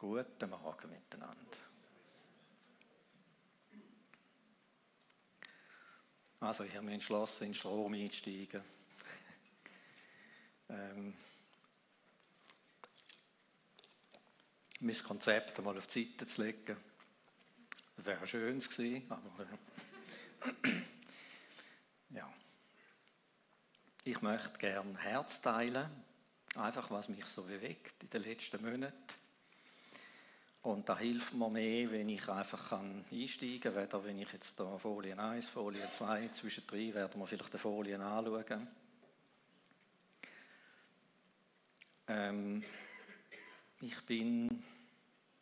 Guten Morgen miteinander. Also, ich habe mich entschlossen, in den Strom einzusteigen. ähm, mein Konzept einmal auf die Seite zu legen. Das wäre schön gewesen, aber äh, ja. Ich möchte gerne Herz teilen, einfach was mich so bewegt in den letzten Monaten. Und da hilft mir mehr, wenn ich einfach einsteigen kann, weder wenn ich jetzt da Folie 1, Folie 2, zwischendrin werden wir vielleicht die Folien anschauen. Ähm, ich bin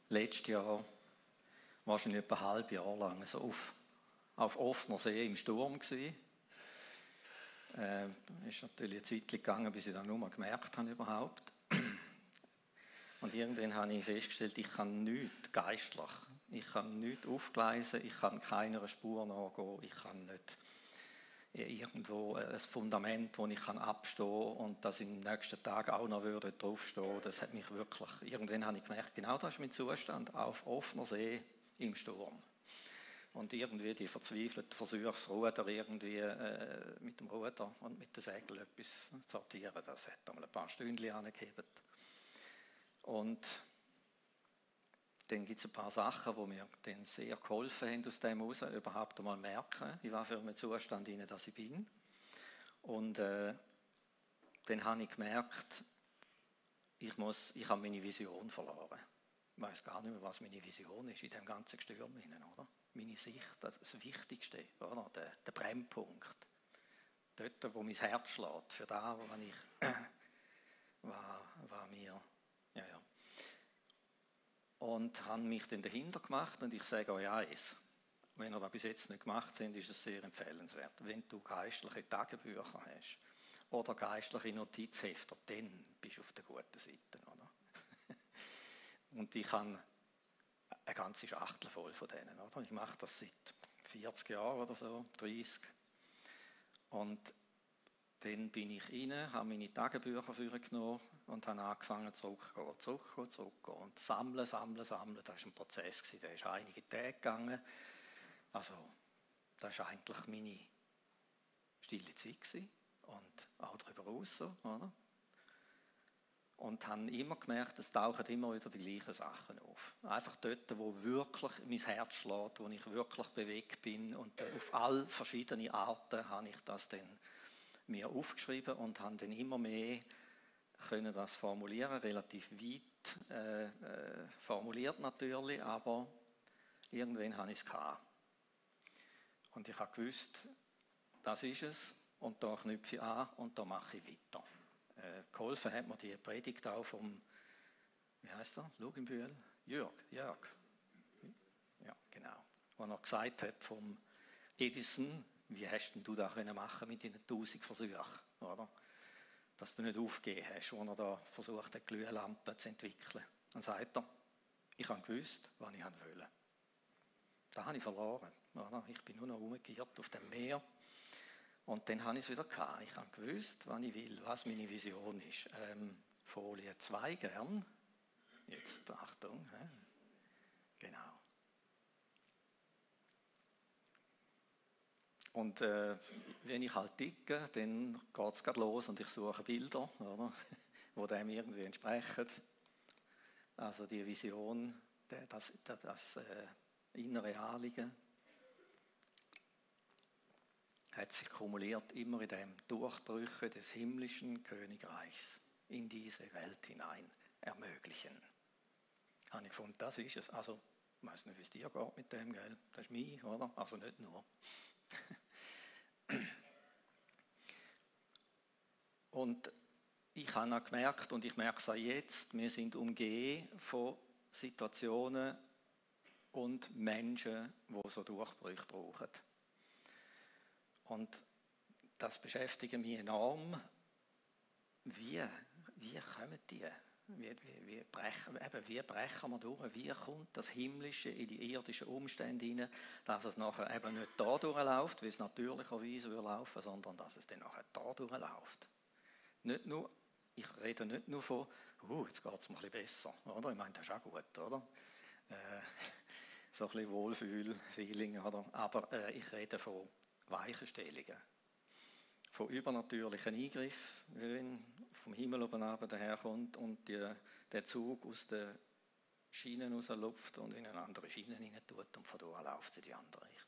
letztes Jahr wahrscheinlich etwa ein halbes Jahr lang so auf, auf offener See im Sturm gewesen äh, ist natürlich eine Zeit gegangen, bis ich dann nur mal gemerkt habe überhaupt. Und irgendwann habe ich festgestellt, ich kann nichts geistlich. Ich kann nichts aufgleisen, ich kann keiner Spur nachgehen, ich kann nicht irgendwo ein Fundament, wo ich kann abstehen und das im nächsten Tag auch noch würde draufstehen. Das hat mich wirklich, irgendwann habe ich gemerkt, genau das ist mein Zustand, auf offener See im Sturm und irgendwie die verzweifelten Versuche, das Ruder irgendwie äh, mit dem Ruder und mit den Segeln etwas zu sortieren. Das hat einmal ein paar Stündchen angegeben. Und dann gibt es ein paar Sachen, die mir dann sehr geholfen haben, aus dem heraus überhaupt einmal merken, in was für einem Zustand in dass ich bin. Und äh, dann habe ich gemerkt, ich, muss, ich habe meine Vision verloren. Ich weiß gar nicht mehr, was meine Vision ist in dem ganzen Gestürm, oder? meine Sicht, das, das Wichtigste, oder? Der, der Brennpunkt. Dort, wo mein Herz schlägt, für da, wo ich, war, war mir. Und haben mich dann dahinter gemacht und ich sage euch eins, wenn ihr das bis jetzt nicht gemacht habt, ist es sehr empfehlenswert. Wenn du geistliche Tagebücher hast oder geistliche Notizhefter, dann bist du auf der guten Seite, oder? Und ich kann eine ganze Schachtel voll von denen. Oder? Ich mache das seit 40 Jahren oder so, 30. Und dann bin ich rein, habe meine Tagebücher genommen und habe angefangen zurückzugehen, zurückzugehen, zurückzugehen. Und sammeln, sammeln, sammeln. Das war ein Prozess, der ist einige Tage gegangen. Also, das war eigentlich meine stille Zeit. Und auch darüber. So, oder? und habe immer gemerkt, es tauchen immer wieder die gleichen Sachen auf. Einfach dort, wo wirklich mein Herz schlägt, wo ich wirklich bewegt bin und auf all verschiedene Arten habe ich das dann mir aufgeschrieben und habe dann immer mehr können das formulieren, relativ weit äh, äh, formuliert natürlich, aber irgendwann habe ich es gehabt. Und ich habe gewusst, das ist es und da knüpfe ich an und da mache ich weiter. Äh, geholfen hat mir die Predigt auch vom, wie heißt er, Luginbühl? Jörg, Jörg. Ja, genau. Wo er gesagt hat vom Edison, wie hast denn du das können machen mit deinen tausend Versuchen, oder? Dass du nicht aufgegeben hast, wo er da versucht hat, Glühlampen zu entwickeln. Dann sagt er, ich habe gewusst, was ich wollte. Da habe ich verloren. Ich bin nur noch umgekehrt auf dem Meer und dann habe ich es wieder gehabt. Ich habe gewusst, was ich will, was meine Vision ist. Ähm, Folie 2 gern. Jetzt Achtung. Genau. Und äh, wenn ich halt ticke, dann geht es gerade los und ich suche Bilder, oder? wo dem irgendwie entsprechen. Also die Vision, das, das, das äh, innere Anliegen hat sich kumuliert immer in dem Durchbrüche des himmlischen Königreichs in diese Welt hinein ermöglichen. Habe ich gefunden, das ist es. Also, ich weiß nicht, wie es dir geht mit dem, gell? Das ist mich, oder? Also nicht nur. und ich habe auch gemerkt, und ich merke es auch jetzt, wir sind umgeben von Situationen und Menschen, die so Durchbrüche brauchen. Und das beschäftigt mich enorm. Wie, wie kommen die? Wie, wie, wie, brechen, eben, wie brechen wir durch? Wie kommt das Himmlische in die irdischen Umstände hinein, dass es nachher eben nicht da durchläuft, wie es natürlicherweise würde laufen, sondern dass es dann nachher da durchläuft? Nicht nur, ich rede nicht nur von uh, jetzt geht es mir ein bisschen besser, oder? Ich meine, das ist auch gut, oder? Äh, so ein bisschen Wohlfühl-Feeling, oder? Aber äh, ich rede von Weichenstellungen, von übernatürlichen Eingriffen, wenn vom Himmel oben runter daherkommt und die, der Zug aus den Schienen rauslupft und in eine andere Schiene hinein tut und von da läuft sie die andere Richtung.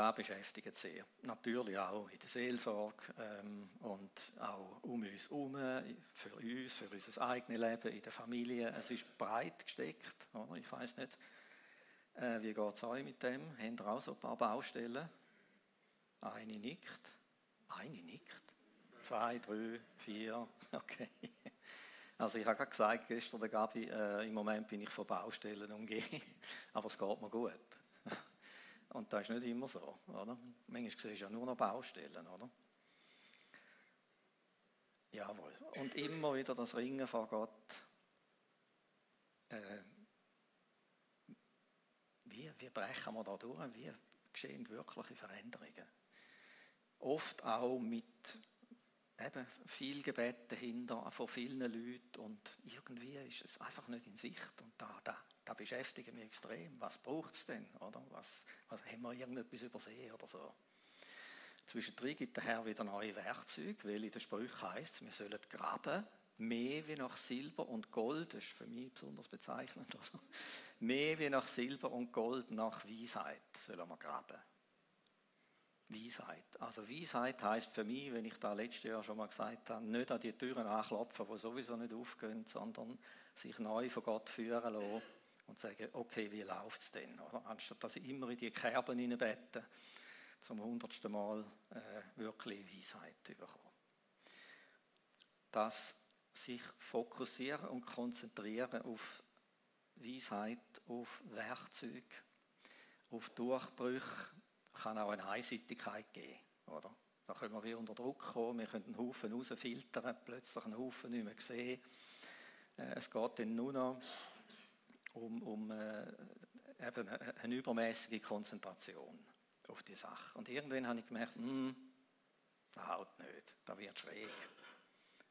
Das beschäftigt sehr. Natürlich auch in der Seelsorge ähm, und auch um uns herum, für uns, für unser eigenes Leben, in der Familie. Es ist breit gesteckt. Oder? Ich weiß nicht, äh, wie geht es euch mit dem? Haben ihr auch so ein paar Baustellen? Eine nickt. Eine nickt. Zwei, drei, vier. Okay. Also ich habe gerade gesagt, gestern Gabi, äh, im Moment bin ich von Baustellen umgeben, aber es geht mir gut. Und das ist nicht immer so, oder? Manchmal siehst du ja nur noch Baustellen, oder? Jawohl. Und immer wieder das Ringen vor Gott. Äh, wie, wie brechen wir da durch? Wie geschehen wirkliche Veränderungen? Oft auch mit eben viel Gebet dahinter von vielen Leuten und irgendwie ist es einfach nicht in Sicht und da, da, da beschäftigt mich extrem. Was braucht es denn? Oder? Was, was haben wir irgendetwas übersehen oder so? Zwischendrin gibt der Herr wieder neue Werkzeuge, weil in der Sprüche heißt wir sollen graben, mehr wie nach Silber und Gold, das ist für mich besonders bezeichnend, oder? mehr wie nach Silber und Gold, nach Weisheit sollen wir graben. Weisheit. Also Weisheit heißt für mich, wenn ich da letztes Jahr schon mal gesagt habe, nicht an die Türen anklopfen, die sowieso nicht aufgehen, sondern sich neu von Gott führen lassen und sagen, okay, wie läuft es denn? Oder? Anstatt dass ich immer in die Kerben hineinbete, zum hundertsten Mal äh, wirklich Weisheit zu bekommen. Das sich fokussieren und konzentrieren auf Weisheit, auf Werkzeug, auf Durchbrüche, kann auch eine Einseitigkeit geben. Oder? Da können wir wie unter Druck kommen, wir können einen Haufen rausfiltern, plötzlich einen Haufen nicht mehr sehen. Äh, es geht dann nur noch um, um äh, eben eine übermäßige Konzentration auf die Sache. Und irgendwann habe ich gemerkt, hm, das haut nicht, da wird schräg.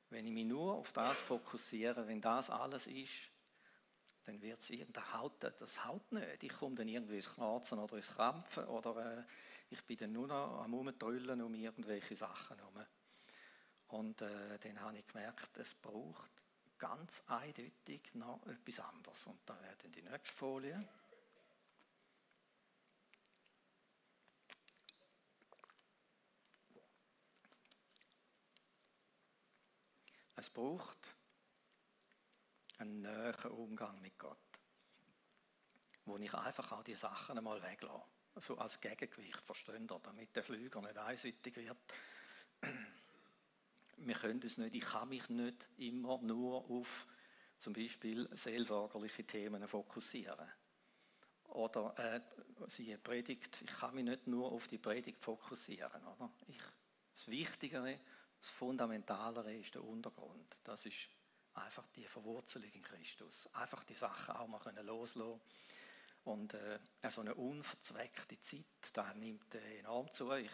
Wenn ich mich nur auf das fokussiere, wenn das alles ist, dann wird es irgendein Haut, das haut nicht. Ich komme dann irgendwie ins Knarzen oder ins Krampfen oder äh, ich bin dann nur noch am Umtrüllen um irgendwelche Sachen herum. Und äh, dann habe ich gemerkt, es braucht ganz eindeutig noch etwas anderes. Und da wäre dann die nächste Folie. Es braucht einen näheren Umgang mit Gott. Wo ich einfach auch die Sachen einmal weglasse. So als Gegengewicht, verstehen ihr, damit der Flüger nicht einseitig wird. Wir können es nicht, ich kann mich nicht immer nur auf zum Beispiel seelsorgerliche Themen fokussieren. Oder äh, siehe Predigt, ich kann mich nicht nur auf die Predigt fokussieren. Oder? Ich, das Wichtigere, das Fundamentalere ist der Untergrund. Das ist einfach die Verwurzelung in Christus. Einfach die Sachen auch mal loslassen Und äh, so eine unverzweckte Zeit, da nimmt äh, enorm zu. Ich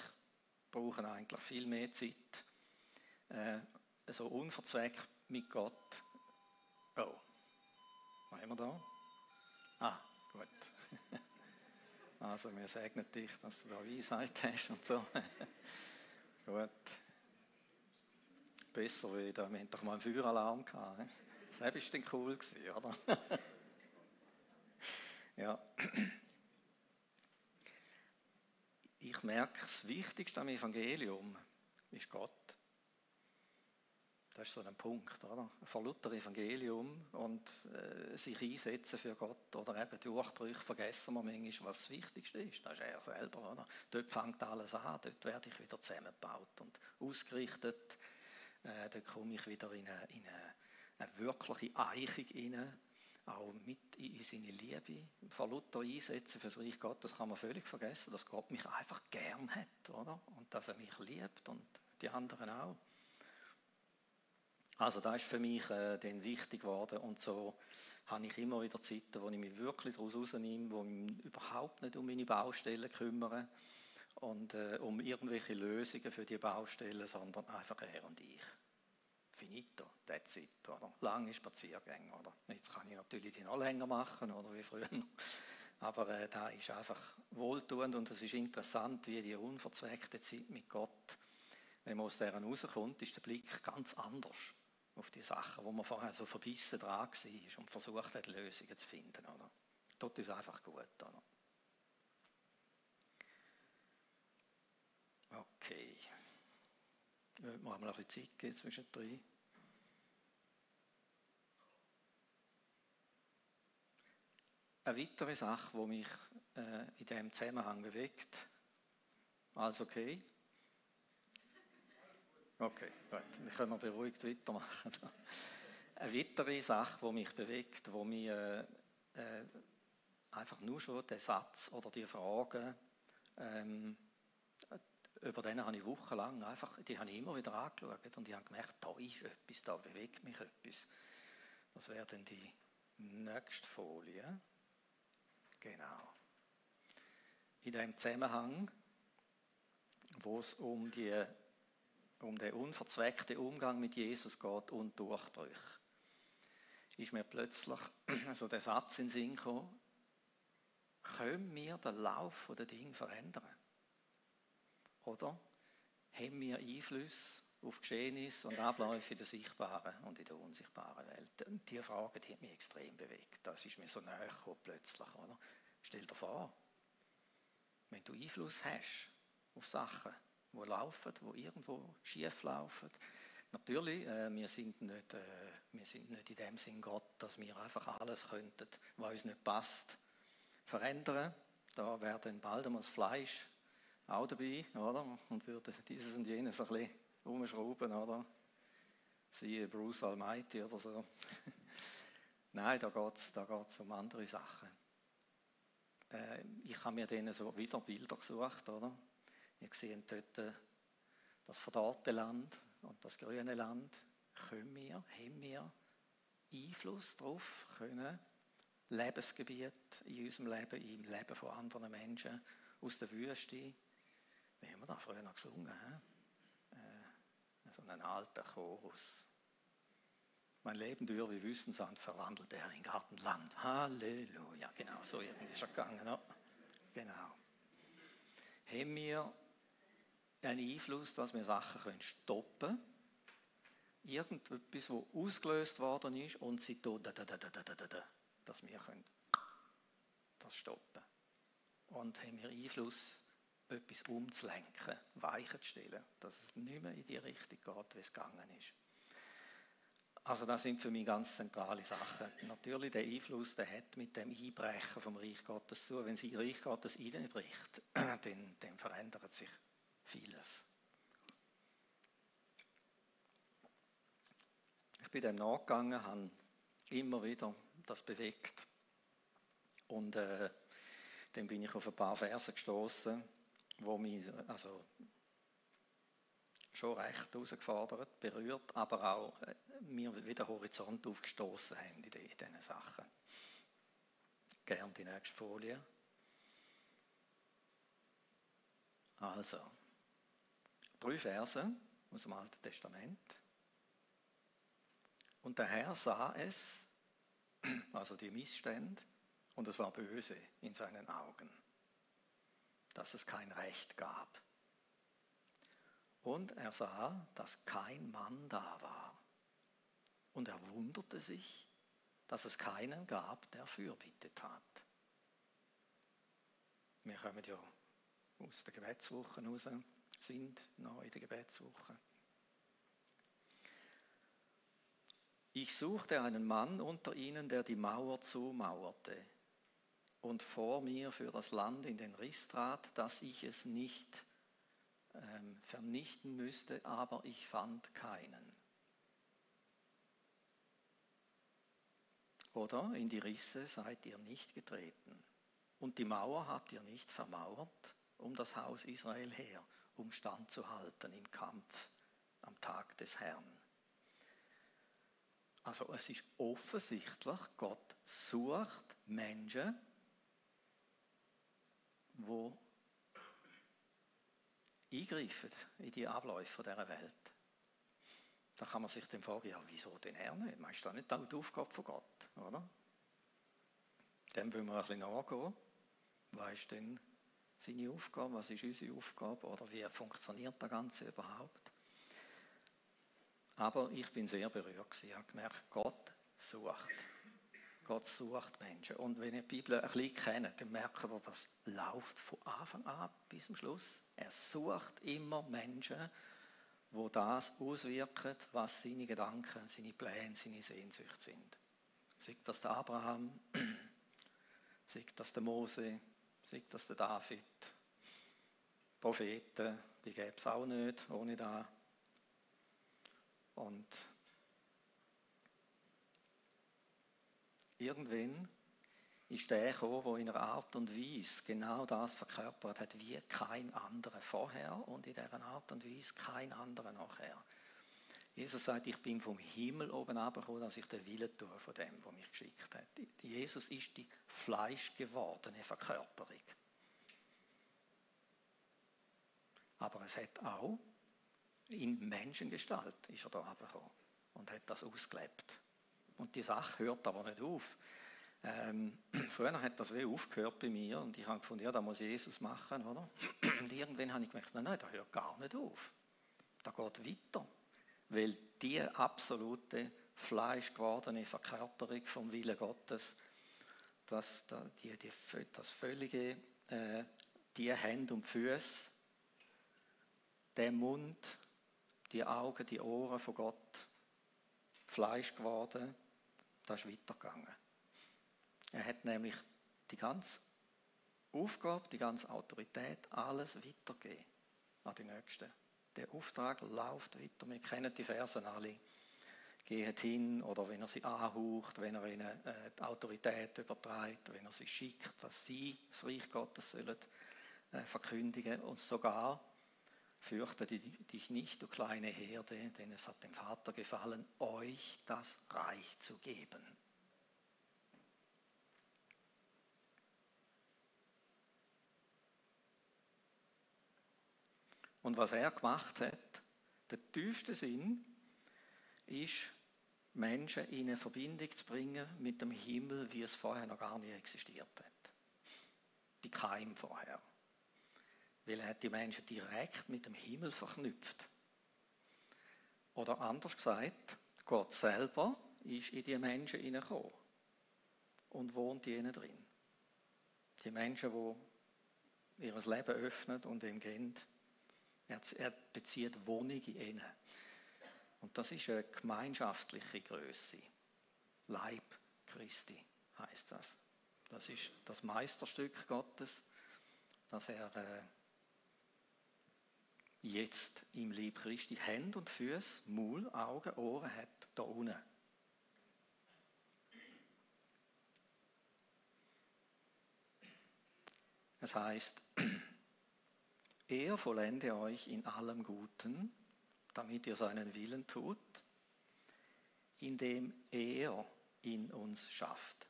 brauche eigentlich viel mehr Zeit. Äh, so unverzweckt mit Gott. Oh, was haben wir da? Ah, gut. Also, wir segnen dich, dass du da Weisheit hast und so. gut besser, wie da, wir hatten doch mal einen Feueralarm gehabt. Ne? Das war dann cool, oder? ja. Ich merke, das Wichtigste am Evangelium ist Gott. Das ist so ein Punkt, oder? Vor Luther Evangelium und äh, sich einsetzen für Gott oder eben Durchbrüche vergessen wir manchmal, was das Wichtigste ist. Das ist er selber, oder? Dort fängt alles an, dort werde ich wieder zusammengebaut und ausgerichtet äh, da komme ich wieder in eine, in eine, eine wirkliche Eichung hinein, auch mit in seine Liebe. Von Luther einsetzen für das Reich Gottes kann man völlig vergessen, dass Gott mich einfach gern hat, oder? Und dass er mich liebt und die anderen auch. Also das ist für mich äh, dann wichtig geworden und so habe ich immer wieder Zeiten, wo ich mich wirklich daraus rausnehme, wo ich mich überhaupt nicht um meine Baustellen kümmere und äh, um irgendwelche Lösungen für die Baustellen, sondern einfach er und ich. finito, that's it, oder? Lange Spaziergänge, oder? Jetzt kann ich natürlich die noch länger machen, oder wie früher. Aber äh, da ist einfach wohltuend und es ist interessant, wie die unverzweckte Zeit mit Gott, wenn man aus deren rauskommt, ist der Blick ganz anders auf die Sachen, wo man vorher so verbissen dran war und versucht hat, Lösungen zu finden. Oder? Dort ist einfach gut. Oder? Okay. Würde mir mal ein bisschen Zeit geben zwischendrin. Eine weitere Sache, die mich äh, in diesem Zusammenhang bewegt. Alles okay? Okay, gut. Dann können wir beruhigt weitermachen. Eine weitere Sache, die mich bewegt, wo mir äh, einfach nur schon der Satz oder die Frage, ähm, über den habe ich wochenlang einfach, die habe ich immer wieder angeschaut und ich habe gemerkt, da ist etwas, da bewegt mich etwas. Das wäre dann die nächste Folie. Genau. In dem Zusammenhang, wo es um, die, um den unverzweckten Umgang mit Jesus geht und Durchbrüche, ist mir plötzlich so der Satz in den Sinn gekommen, können wir den Lauf der Dinge verändern? Oder haben wir Einfluss auf Geschehnisse und Abläufe in der sichtbaren und in der unsichtbaren Welt? Und diese Frage die hat mich extrem bewegt. Das ist mir so näher gekommen plötzlich. Oder? Stell dir vor, wenn du Einfluss hast auf Sachen, die laufen, die irgendwo schief laufen, Natürlich, äh, wir, sind nicht, äh, wir sind nicht in dem Sinn Gott, dass wir einfach alles könnten, was uns nicht passt, verändern. Da wäre dann bald einmal das Fleisch auch dabei, oder? Und würde dieses und jenes ein bisschen umschrauben, oder? Siehe Bruce Almighty oder so. Nein, da geht es da geht's um andere Sachen. Äh, ich habe mir denen so wieder Bilder gesucht, oder? Ihr seht dort äh, das verdorrte Land und das grüne Land. Können wir, haben wir Einfluss darauf können, Lebensgebiet in unserem Leben, im Leben von anderen Menschen aus der Wüste wie haben wir da früher noch gesungen? Äh, so einen alten Chorus. Mein Leben dürr wie Wüstensand verwandelt er in Gartenland. Halleluja. Genau, so irgendwie er gegangen. Genau. Haben wir einen Einfluss, dass wir Sachen können stoppen können? Irgendetwas, das ausgelöst worden ist und sie tun, dass wir können das stoppen Und haben wir Einfluss etwas umzulenken, weichen zu stellen, dass es nicht mehr in die Richtung geht, wie es gegangen ist. Also das sind für mich ganz zentrale Sachen. Natürlich der Einfluss, der hat mit dem Einbrechen vom Reich Gottes zu. Wenn sie Reich Gottes einbricht, dann, dann verändert sich vieles. Ich bin dem nachgegangen, habe immer wieder das bewegt und äh, dann bin ich auf ein paar Verse gestoßen wo mich also schon recht herausgefordert, berührt, aber auch äh, mir wieder Horizont aufgestoßen haben in, diesen Sachen. Gerne die nächste Folie. Also, drei Verse aus dem Alten Testament. Und der Herr sah es, also die Missstände, und es war böse in seinen Augen dass es kein Recht gab. Und er sah, dass kein Mann da war. Und er wunderte sich, dass es keinen gab, der Fürbitte tat. Wir kommen ja aus der Gebetswoche raus, sind noch in der Gebetswoche. Ich suchte einen Mann unter ihnen, der die Mauer zumauerte und vor mir für das Land in den Riss trat, dass ich es nicht ähm, vernichten müsste, aber ich fand keinen. Oder in die Risse seid ihr nicht getreten. Und die Mauer habt ihr nicht vermauert um das Haus Israel her, um Stand zu halten im Kampf am Tag des Herrn. Also es ist offensichtlich, Gott sucht Menschen, wo eingreifen in die Abläufe dieser Welt. Da kann man sich dann fragen, ja, wieso denn er nicht? Meinst du das nicht auch die Aufgabe von Gott, oder? Dem wollen wir ein bisschen nachgehen. Was ist denn seine Aufgabe? Was ist unsere Aufgabe? Oder wie funktioniert das Ganze überhaupt? Aber ich bin sehr berührt. Ich habe gemerkt, Gott sucht. Gott sucht Menschen. Und wenn ihr die Bibel ein bisschen kennt, dann merkt ihr, das läuft von Anfang an bis zum Schluss. Er sucht immer Menschen, wo das auswirken, was seine Gedanken, seine Pläne, seine Sehnsucht sind. Sagt das der Abraham, sagt das der Mose, sagt das der David, Propheten, die gäbe es auch nicht ohne da. Und irgendwann ist der gekommen, der in einer Art und Weise genau das verkörpert hat, wie kein anderer vorher und in dieser Art und Weise kein anderer nachher. Jesus sagt, ich bin vom Himmel oben abgekommen, dass ich den Willen tue von dem, der mich geschickt hat. Jesus ist die fleischgewordene Verkörperung. Aber es hat auch in Menschengestalt ist er da abgekommen und hat das ausgelebt. Und die Sache hört aber nicht auf. Ähm, früher hat das wie aufgehört bei mir und ich habe gefunden, ja, da muss Jesus machen, oder? Und irgendwann habe ich gemerkt, nein, nein, das hört gar nicht auf. Da geht weiter. Weil die absolute fleischgewordene Verkörperung vom Willen Gottes, das, die, die, das völlige, äh, die Hände und Füße, der Mund, die Augen, die Ohren von Gott, Fleisch geworden, das ist weitergegangen. Er hat nämlich die ganze Aufgabe, die ganze Autorität, alles weitergegeben an die Nächsten. Der Auftrag läuft weiter. Wir kennen die Versen alle. Geht hin oder wenn er sie anhaucht, wenn er ihnen äh, die Autorität überträgt, wenn er sie schickt, dass sie das Reich Gottes sollen äh, verkündigen und sogar fürchte dich nicht, du kleine Herde, denn es hat dem Vater gefallen, euch das Reich zu geben. Und was er gemacht hat, der tiefste Sinn, ist, Menschen in eine Verbindung zu bringen mit dem Himmel, wie es vorher noch gar nicht existiert hat. Bei keinem vorher. Weil er hat die Menschen direkt mit dem Himmel verknüpft. Oder anders gesagt, Gott selber ist in die Menschen hineingekommen und wohnt ihnen drin. Die Menschen, die ihr Leben öffnen und ihm gehen, er, er bezieht Wohnung in. Und das ist eine gemeinschaftliche Größe. Leib Christi heißt das. Das ist das Meisterstück Gottes, dass er äh, jetzt im Leib Christi Hände und Füße, Maul, Augen, Ohren hat, da unten. Es heißt, er vollende euch in allem Guten, damit ihr seinen Willen tut, indem er in uns schafft,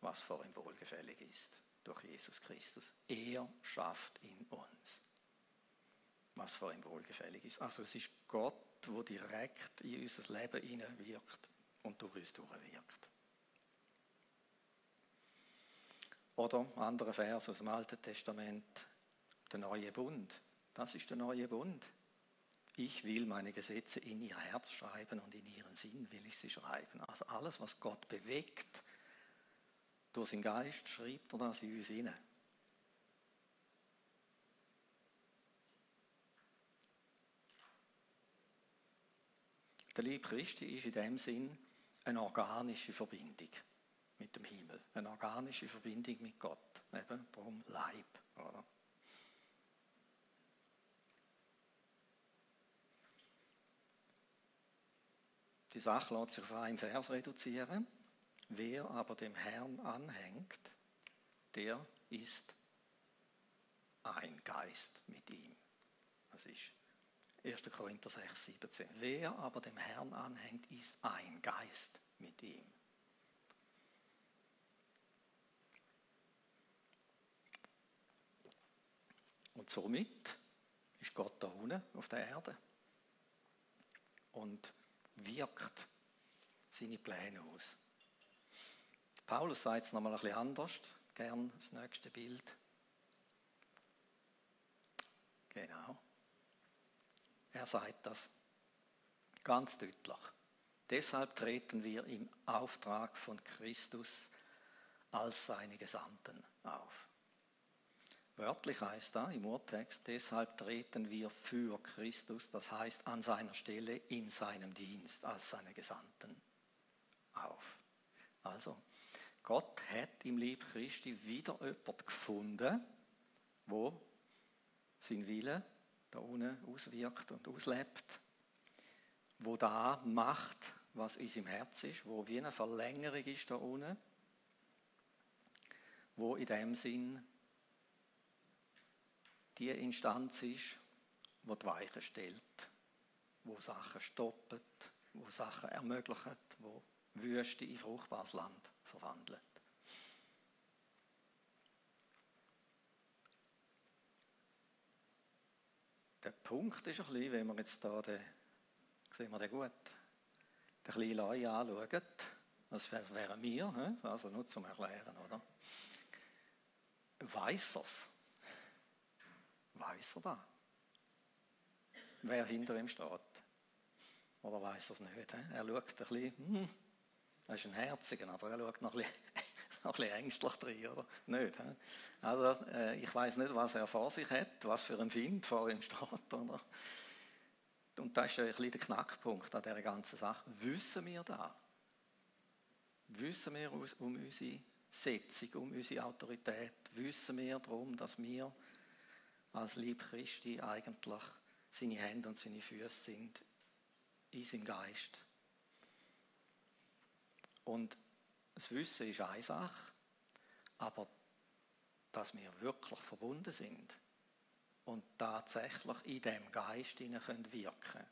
was vor ihm wohlgefällig ist, durch Jesus Christus. Er schafft in uns, was vor ihm wohlgefällig ist. Also es ist Gott, wo direkt in unser Leben wirkt und durch uns durchwirkt. Oder andere Vers aus dem Alten Testament, der neue Bund. Das ist der neue Bund. Ich will meine Gesetze in ihr Herz schreiben und in ihren Sinn will ich sie schreiben. Also alles, was Gott bewegt, durch seinen Geist schreibt er das in uns hinein. Der Lieb Christi ist in dem Sinn eine organische Verbindung mit dem Himmel, eine organische Verbindung mit Gott. Eben darum Leib. Oder? Die Sache lässt sich auf einen Vers reduzieren. Wer aber dem Herrn anhängt, der ist ein Geist mit ihm. Das ist 1. Korinther 6, 17. Wer aber dem Herrn anhängt, ist ein Geist mit ihm. Und somit ist Gott da unten auf der Erde und wirkt seine Pläne aus. Paulus sagt es nochmal ein bisschen anders. Gern das nächste Bild. Genau. Er sagt das ganz deutlich. Deshalb treten wir im Auftrag von Christus als seine Gesandten auf. Wörtlich heißt da im Urtext, deshalb treten wir für Christus, das heißt an seiner Stelle in seinem Dienst als seine Gesandten auf. Also, Gott hat im Lieb Christi wieder jemand gefunden, wo sein Wille da unten auswirkt und auslebt, wo da macht, was in seinem Herz ist, wo wie eine Verlängerung ist da unten, wo in dem Sinn die Instanz ist, wo die Weichen stellt, wo Sachen stoppt, wo Sachen ermöglicht, wo Wüste in fruchtbares Land verwandelt. Der Punkt ist ein bisschen, wenn wir jetzt da den, sehen wir den gut, den kleinen Leu anschauen, das wären wir, also nur zum Erklären, oder? Weiß er's? Weiß er da? Wer hinter ihm steht? Oder weiß er es nicht? He? Er schaut ein bisschen, hm, er ist ein Herziger, aber er schaut noch ein bisschen, noch ein bisschen ängstlich drin, oder? Nicht, he? Also, äh, ich weiß nicht, was er vor sich hat, was für ein Find vor ihm steht, oder? Und das ist ein bisschen der Knackpunkt an dieser ganzen Sache. Wissen wir da? Wissen wir um unsere Setzung, um unsere Autorität? Wissen wir darum, dass wir als Lieb Christi eigentlich seine Hände und seine Füße sind in seinem Geist. Und das Wissen ist eine Sache, aber dass wir wirklich verbunden sind und tatsächlich in dem Geist können wirken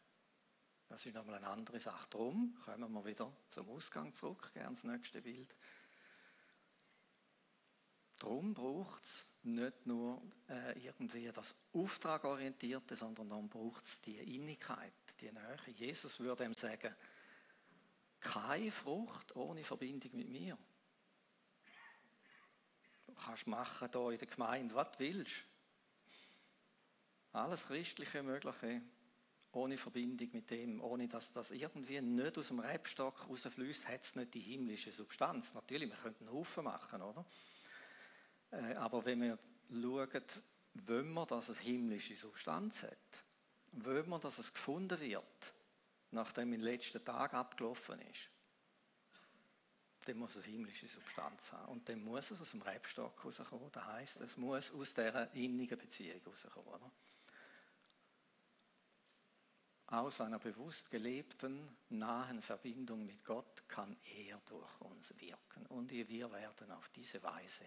das ist nochmal eine andere Sache. Darum kommen wir wieder zum Ausgang zurück, gerne das nächste Bild. Darum braucht es nicht nur äh, irgendwie das Auftragorientierte, sondern dann braucht es die Innigkeit, die Nähe. Jesus würde ihm sagen, keine Frucht ohne Verbindung mit mir. Du kannst machen hier in der Gemeinde, was willst. Alles Christliche Mögliche, ohne Verbindung mit dem, ohne dass das irgendwie nicht aus dem Rebstock rausfließt, hat es nicht die himmlische Substanz. Natürlich, wir könnten einen Haufen machen, oder? Äh, aber wenn wir schauen, wollen wir, dass es himmlische Substanz hat, wollen wir, dass es gefunden wird, nachdem im letzten Tag abgelaufen ist, dann muss es himmlische Substanz haben. Und dann muss es aus dem Rebstock rauskommen. Das heisst, es muss aus dieser innigen Beziehung rauskommen. Oder? Aus einer bewusst gelebten, nahen Verbindung mit Gott kann er durch uns wirken. Und wir werden auf diese Weise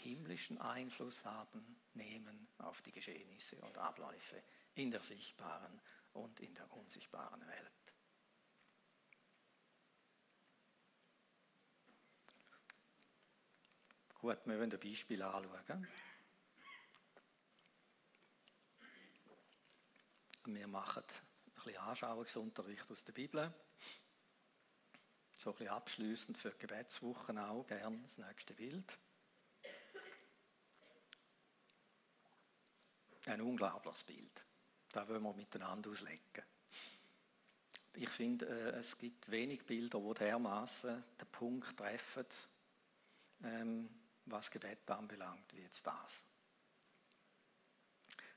himmlischen Einfluss haben, nehmen auf die Geschehnisse und Abläufe in der sichtbaren und in der unsichtbaren Welt. Gut, wir wollen ein Beispiel anschauen. Wir machen ein bisschen Anschauungsunterricht aus der Bibel. So ein bisschen abschließend für die Gebetswochen auch, gern das nächste Bild. Ein unglaubliches Bild. Das wollen wir miteinander auslegen. Ich finde, äh, es gibt wenig Bilder, die dermaßen den Punkt treffen, ähm, was Gebet anbelangt, wie jetzt das.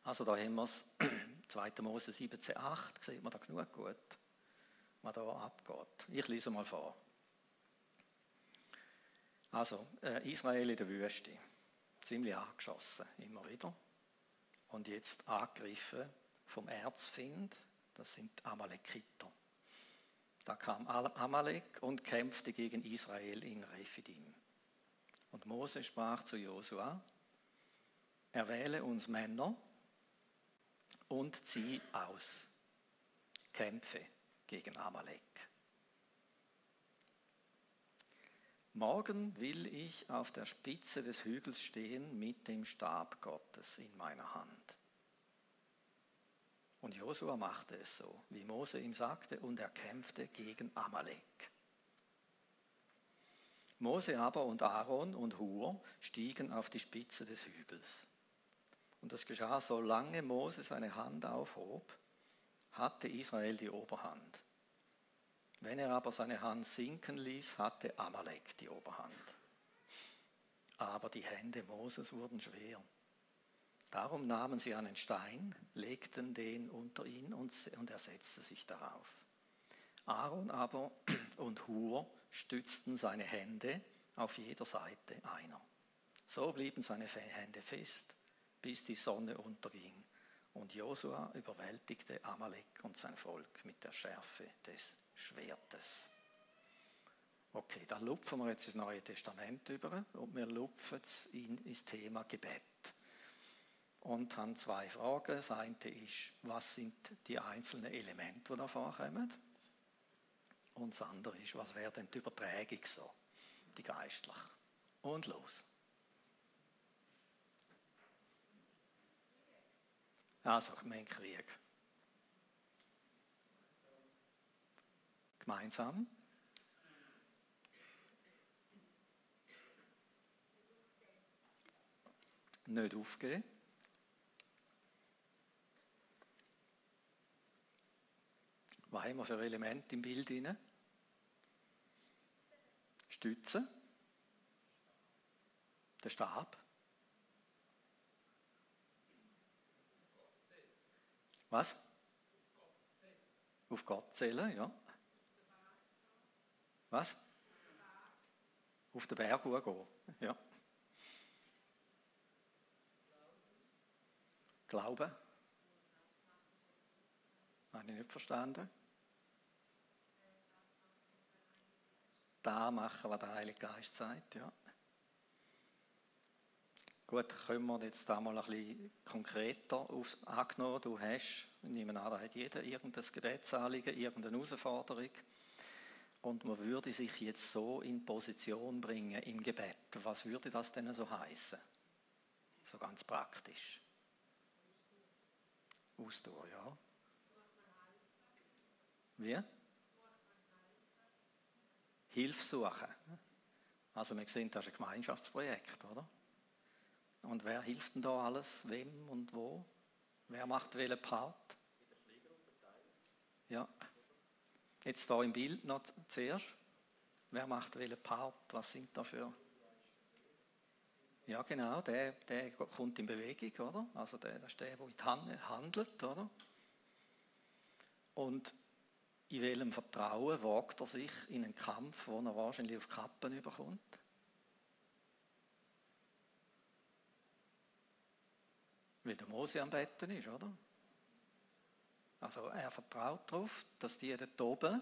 Also da haben wir es, 2. Mose 17,8, sieht man da genug gut, was da abgeht. Ich lese mal vor. Also, äh, Israel in der Wüste, ziemlich angeschossen, immer wieder und jetzt angegriffen vom Erzfind, das sind Amalekiter. Da kam Amalek und kämpfte gegen Israel in Rephidim. Und Mose sprach zu Josua, erwähle uns Männer und zieh aus, kämpfe gegen Amalek. Morgen will ich auf der Spitze des Hügels stehen mit dem Stab Gottes in meiner Hand. Und Josua machte es so, wie Mose ihm sagte, und er kämpfte gegen Amalek. Mose aber und Aaron und Hur stiegen auf die Spitze des Hügels. Und das geschah, solange Mose seine Hand aufhob, hatte Israel die Oberhand. Wenn er aber seine Hand sinken ließ, hatte Amalek die Oberhand. Aber die Hände Moses wurden schwer. Darum nahmen sie einen Stein, legten den unter ihn und, er setzte sich darauf. Aaron aber und Hur stützten seine Hände auf jeder Seite einer. So blieben seine Hände fest, bis die Sonne unterging. Und Josua überwältigte Amalek und sein Volk mit der Schärfe des Schwertes. Okay, dann lupfen wir jetzt das Neue Testament über und wir lupfen es in das Thema Gebet und haben zwei Fragen. Das eine ist, was sind die einzelnen Elemente, die da vorkommen? Und das andere ist, was wäre denn die Übertragung so, die geistlich? Und los. Also, mein Krieg. Gemeinsam. Nicht aufgeben. Was haben wir für Elemente im Bild drin? Stütze. Der Stab. Was? Auf Gott zählen, ja. Was? Auf den Berg gehen, ja. Glauben? Habe ich nicht verstanden. da machen, was der Heilige Geist sagt. Ja. Gut, können wir jetzt da mal ein bisschen konkreter aufs angenommen. Du hast, ich nehme an, da hat jeder irgendein Gebetsanliegen, irgendeine Herausforderung. Und man würde sich jetzt so in Position bringen im Gebet. Was würde das denn so heißen? So ganz praktisch. Ausdauer, ja. Wie? Hilfe suchen. Also wir sehen, das ist ein Gemeinschaftsprojekt, oder? Und wer hilft denn da alles, wem und wo? Wer macht welchen Part? Ja. Jetzt da im Bild noch zuerst. Wer macht welchen Part? Was sind da für... Ja, genau, der, der kommt in Bewegung, oder? Also der, das ist der, der handelt, oder? Und in welchem Vertrauen wagt er sich in einen Kampf, wo er wahrscheinlich auf Kappen überkommt? Weil der Mose am Betten ist, oder? Also er vertraut darauf, dass die dort oben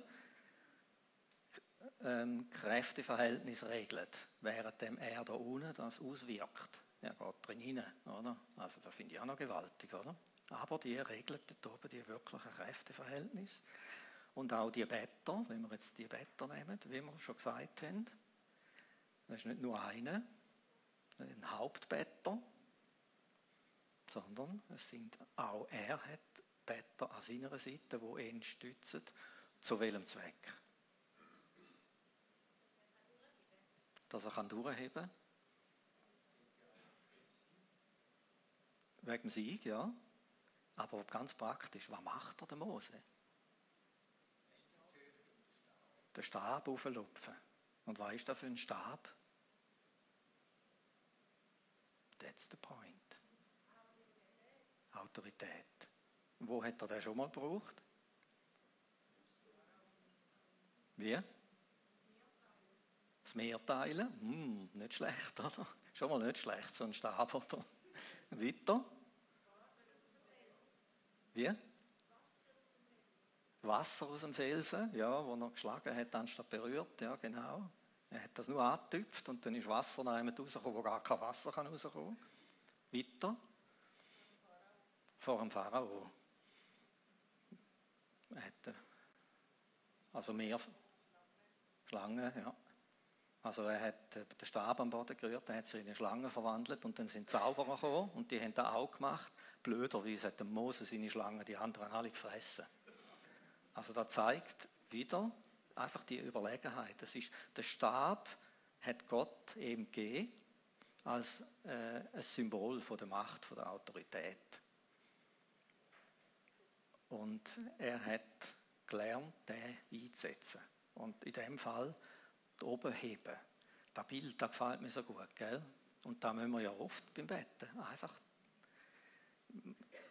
ähm, Kräfteverhältnis regelt, während er da unten das auswirkt. Er geht drin rein, oder? Also das finde ich auch noch gewaltig, oder? Aber die regelt dort oben die wirklichen Kräfteverhältnisse. Und auch die Better, wenn wir jetzt die Better nehmen, wie wir schon gesagt haben, das ist nicht nur einer, ein Hauptbetter, sondern es sind auch er hat Better an seiner Seite, wo ihn stützen. Zu welchem Zweck? Dass er durchheben kann. Wegen dem Sieg, ja. Aber ganz praktisch, was macht er, der Mose? den Stab auflupfen. Und was ist das für ein Stab? That's the point. Autorität. Wo hat er den schon mal gebraucht? Wie? Das Meer teilen? Hm, nicht schlecht, oder? Schon mal nicht schlecht, so ein Stab, oder? Weiter? Wie? Wasser aus dem Felsen, ja, wo er geschlagen hat, anstatt berührt, ja, genau. Er hat das nur angetüpft und dann ist Wasser nach einem rausgekommen, wo gar kein Wasser kann rauskommen kann. Weiter. Vor dem Pharao. Hatte also mehr Schlangen, ja. Also er hat den Stab am Boden gerührt, er hat sich in eine Schlange verwandelt und dann sind Zauberer gekommen und die haben das auch gemacht. Blöderweise hat der Mose seine Schlange die anderen alle gefressen. Also da zeigt wieder einfach die Überlegenheit. Das ist, der Stab hat Gott eben gegeben als äh, ein Symbol von der Macht, von der Autorität. Und er hat gelernt, den einzusetzen. Und in dem Fall oben heben. Das Bild, das gefällt mir so gut, gell? Und da müssen wir ja oft beim Betten einfach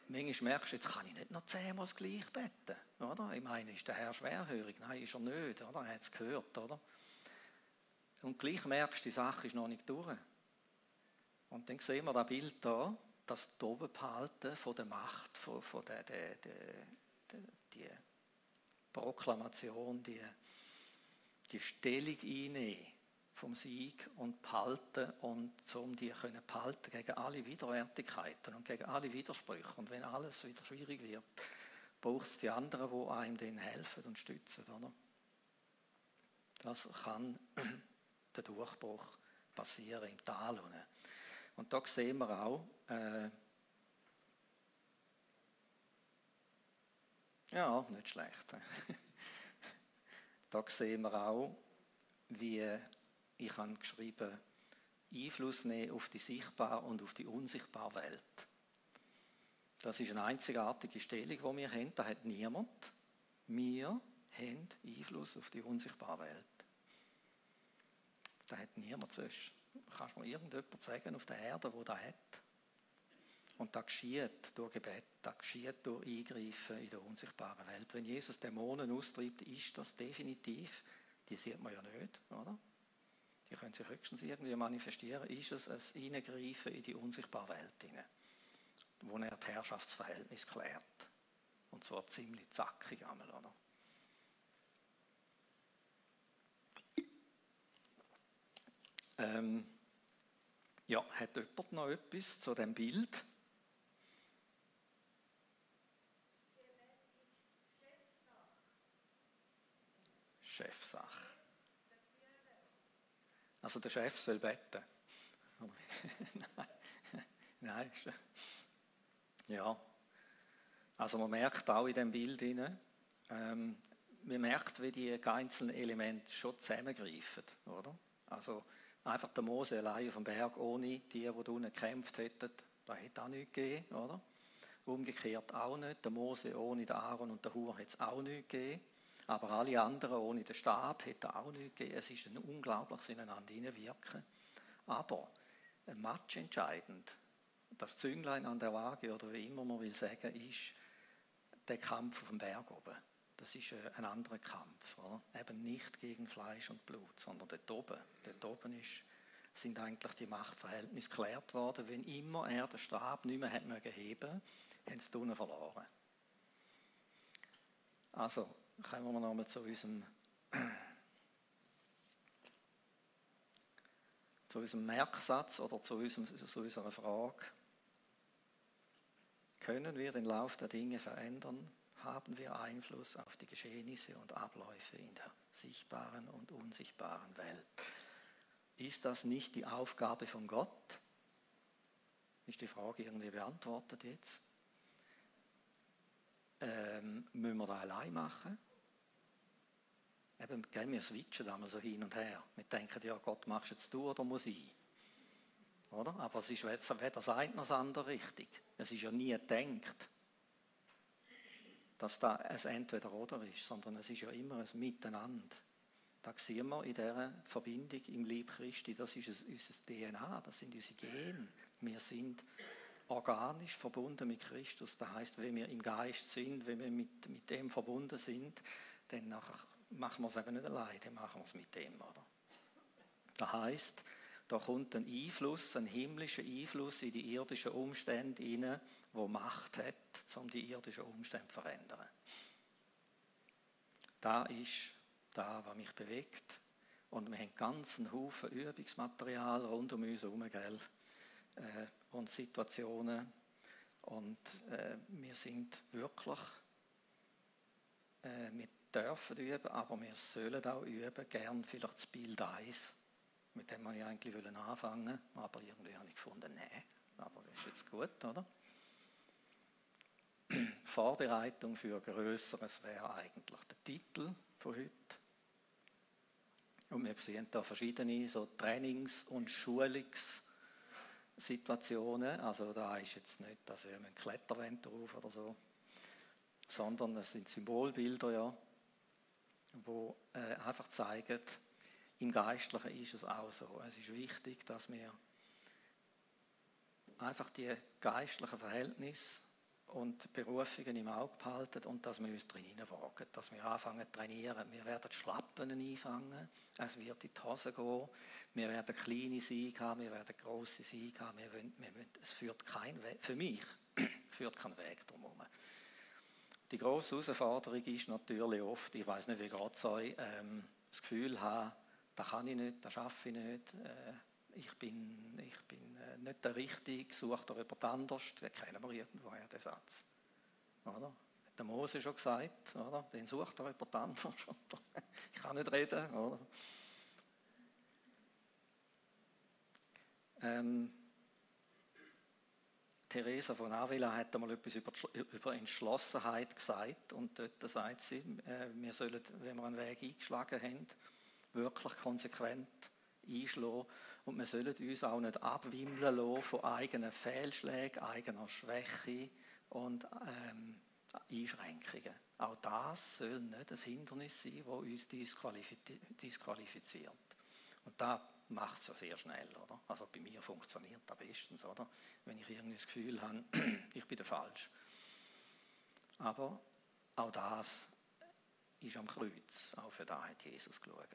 manchmal merkst du, jetzt kann ich nicht noch zehnmal das gleiche beten. Oder? Ich meine, ist der Herr schwerhörig? Nein, ist er nicht. Oder? Er hat es gehört. Oder? Und gleich merkst du, die Sache ist noch nicht durch. Und dann sehen wir das Bild da, das Obenbehalten von der Macht, von, von der, der, der, der, die Proklamation, die, die Stellung einnehmen vom Sieg und behalten und um die können behalten gegen alle Widerwärtigkeiten und gegen alle Widersprüche. Und wenn alles wieder schwierig wird, braucht es die anderen, die einem dann helfen und stützen. Oder? Das kann der Durchbruch passieren im Tal. Und da sehen wir auch, äh, ja, nicht schlecht. da sehen wir auch, wie ich habe geschrieben, Einfluss nehmen auf die sichtbare und auf die unsichtbare Welt. Das ist eine einzigartige Stellung, die wir haben. Da hat niemand. Wir haben Einfluss auf die unsichtbare Welt. Da hat niemand sonst. Kannst du mir irgendjemand sagen auf der Erde, wo das hat? Und das geschieht durch Gebet, das geschieht durch Eingreifen in der unsichtbaren Welt. Wenn Jesus Dämonen austreibt, ist das definitiv, die sieht man ja nicht, oder? die können sich höchstens irgendwie manifestieren, ist es ein Hineingreifen in die unsichtbare Welt hinein, wo er das Herrschaftsverhältnis klärt. Und zwar ziemlich zackig einmal, oder? Ähm, ja, hat jemand noch etwas zu dem Bild? Chefsache. Also der Chef soll beten. Nein. Ja. Also man merkt auch in dem Bild hinein, ähm, man merkt, wie die einzelnen Elemente schon zusammengreifen, oder? Also einfach der Mose allein auf dem Berg ohne die, die unten gekämpft hätten, da hätte auch nichts gegeben, oder? Umgekehrt auch nicht. Der Mose ohne den Aaron und den Hur hätte es auch nichts gegeben. Aber alle anderen ohne den Stab hätte auch nichts gegeben. Es ist ein unglaubliches Ineinander hineinwirken. Aber ein Match entscheidend, das Zünglein an der Waage oder wie immer man will sagen, ist der Kampf auf dem Berg oben. Das ist ein anderer Kampf. Oder? Eben nicht gegen Fleisch und Blut, sondern dort oben. Dort oben ist, sind eigentlich die Machtverhältnisse geklärt worden. Wenn immer er den Stab nicht mehr hat mögen heben, haben sie unten verloren. Also, kommen wir nochmal zu unserem, zu unserem Merksatz oder zu, unserem, zu unserer Frage. Können wir den Lauf der Dinge verändern? Haben wir Einfluss auf die Geschehnisse und Abläufe in der sichtbaren und unsichtbaren Welt? Ist das nicht die Aufgabe von Gott? Ist die Frage irgendwie beantwortet jetzt? Ähm, müssen wir das allein machen? Eben, gell, wir switchen da mal so hin und her. Wir denken, ja, Gott, machst jetzt du oder muss ich? Oder? Aber es ist weder das eine noch das andere richtig. Es ist ja nie gedacht, dass da ein Entweder-Oder ist, sondern es ist ja immer ein Miteinander. Da sehen wir in dieser Verbindung im Lieb Christi, das ist unser DNA, das sind unsere Gene. Wir sind organisch verbunden mit Christus. Das heißt, wenn wir im Geist sind, wenn wir mit, mit dem verbunden sind, dann nachher machen wir es eben nicht allein, dann machen wir es mit dem. Oder? Das heißt, da kommt ein Einfluss, ein himmlischer Einfluss in die irdischen Umstände hinein, wo Macht hat, um die irdischen Umstände zu verändern. Da ist da, was mich bewegt. Und wir haben ganz einen Haufen Übungsmaterial rund um uns herum, gell? Äh, und Situationen. Und äh, wir sind wirklich äh, mit dürfen üben, aber wir sollen auch üben, gern vielleicht das Bild 1, Mit dem wollte ich eigentlich anfangen, aber irgendwie habe ich gefunden, nein, aber das ist jetzt gut, oder? Vorbereitung für Größeres wäre eigentlich der Titel von heute. Und wir sehen da verschiedene so Trainings- und Schulungssituationen. Also da ist jetzt nicht, dass ihr einen Kletterwand drauf oder so, sondern das sind Symbolbilder, ja, wo äh, einfach zeigen, im Geistlichen ist es auch so. Es ist wichtig, dass wir einfach die geistlichen Verhältnisse und Berufungen im Auge behalten und dass wir uns drinnen wagen, dass wir anfangen zu trainieren. Wir werden Schlappen einfangen, es wird in die Hose gehen, wir werden kleine Siege haben, wir werden grosse Siege haben, wir wollen, wir wollen, es führt kein Weg, für mich führt kein Weg drumherum. Die grosse Herausforderung ist natürlich oft, ich weiß nicht, wie geht es euch, ähm, das Gefühl haben, das kann ich nicht, das schaffe ich nicht, äh, ich bin, ich bin äh, nicht der Richtige, sucht er jemand anders, den kennen wir irgendwoher, den Satz. Oder? Hat der Mose schon gesagt, oder? Den sucht er jemand anders. Ich kann nicht reden, oder? Ähm, Theresa von Avila hat einmal etwas über, über Entschlossenheit gesagt und dort sagt sie, äh, wir sollen, wenn wir einen Weg eingeschlagen haben, wirklich konsequent einschlagen und wir sollen uns auch nicht abwimmeln lassen von eigenen Fehlschlägen, eigener Schwäche und ähm, Einschränkungen. Auch das soll nicht ein Hindernis sein, das uns disqualifiziert. Und da macht es ja sehr schnell, oder? Also bei mir funktioniert das bestens, oder? Wenn ich irgendwie das Gefühl habe, ich bin der Falsch. Aber auch das ist am Kreuz, auch für da hat Jesus geschaut.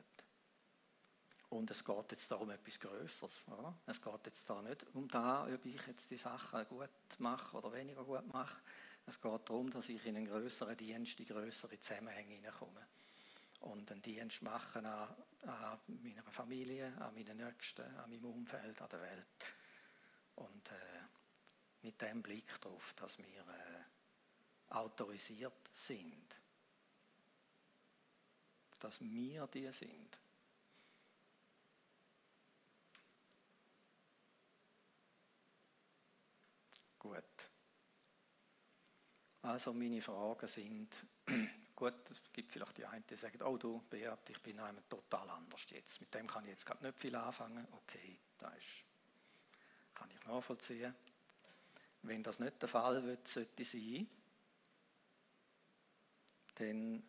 Und es geht jetzt darum etwas Größeres. Es geht jetzt da nicht um da, ob ich jetzt die Sachen gut mache oder weniger gut mache. Es geht darum, dass ich in einen größeren Dienst, in größere Zusammenhänge hineinkomme. Und einen Dienst machen an, an meiner Familie, an meinen Nächsten, an meinem Umfeld, an der Welt. Und äh, mit dem Blick darauf, dass wir äh, autorisiert sind. Dass wir die sind Gut. Also meine Fragen sind, gut, es gibt vielleicht die einen, die sagen, oh du, Beat, ich bin einem total anders jetzt. Mit dem kann ich jetzt gerade nicht viel anfangen. Okay, das ist, kann ich nachvollziehen. Wenn das nicht der Fall wird, sollte sein, dann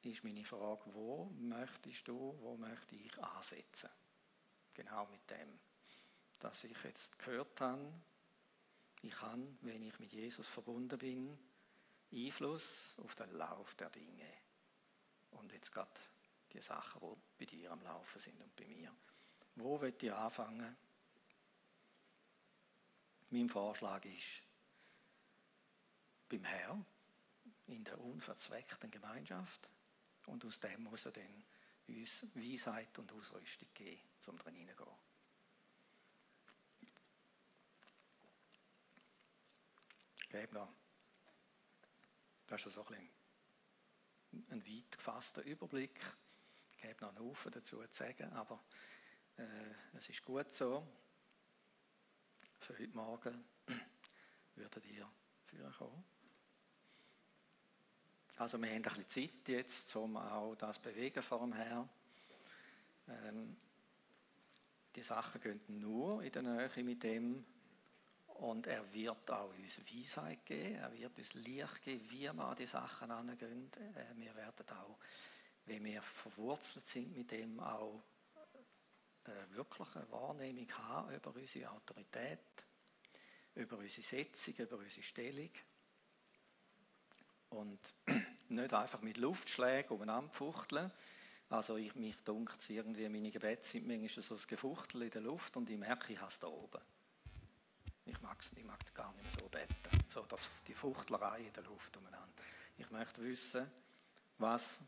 ist meine Frage, wo möchtest du, wo möchte ich ansetzen? Genau mit dem, dass ich jetzt gehört habe, ich kann, wenn ich mit Jesus verbunden bin, Einfluss auf den Lauf der Dinge. Und jetzt gerade die Sachen, die bei dir am Laufen sind und bei mir. Wo wird ich anfangen? Mein Vorschlag ist, beim Herrn, in der unverzweckten Gemeinschaft. Und aus dem muss er dann uns Weisheit und Ausrüstung geben, um drin hineingehen. gebe noch, das ist so ein, ein weit gefasster Überblick. Ich gebe noch einen Haufen dazu zu sagen, aber äh, es ist gut so. Für heute Morgen würdet ihr führen kommen. Also wir haben ein bisschen Zeit jetzt, um auch das bewegen vor dem Herrn. Ähm, die Sachen gehen nur in der Nähe mit dem, und er wird auch uns Weisheit geben, er wird uns Licht geben, wie wir an die Sachen angehen. Äh, wir werden auch, wenn wir verwurzelt sind mit dem, auch äh, wirklich eine Wahrnehmung haben über unsere Autorität, über unsere Setzung, über unsere Stellung. Und nicht einfach mit Luftschlägen umeinander fuchteln. Also ich, mich dunkelt irgendwie, meine Gebete sind manchmal so ein Gefuchtel in der Luft und ich merke, ich habe es da oben. Ich, mag gar nicht mehr so beten. So das, die Fuchtlerei in der Luft umeinander. Ich möchte wissen, was,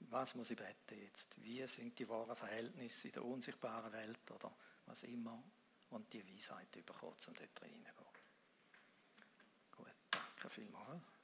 was muss ich beten jetzt? Wie sind die wahren Verhältnisse in der unsichtbaren Welt oder was immer? Und die Weisheit bekommen, um dort reingehen. Gut, danke vielmals.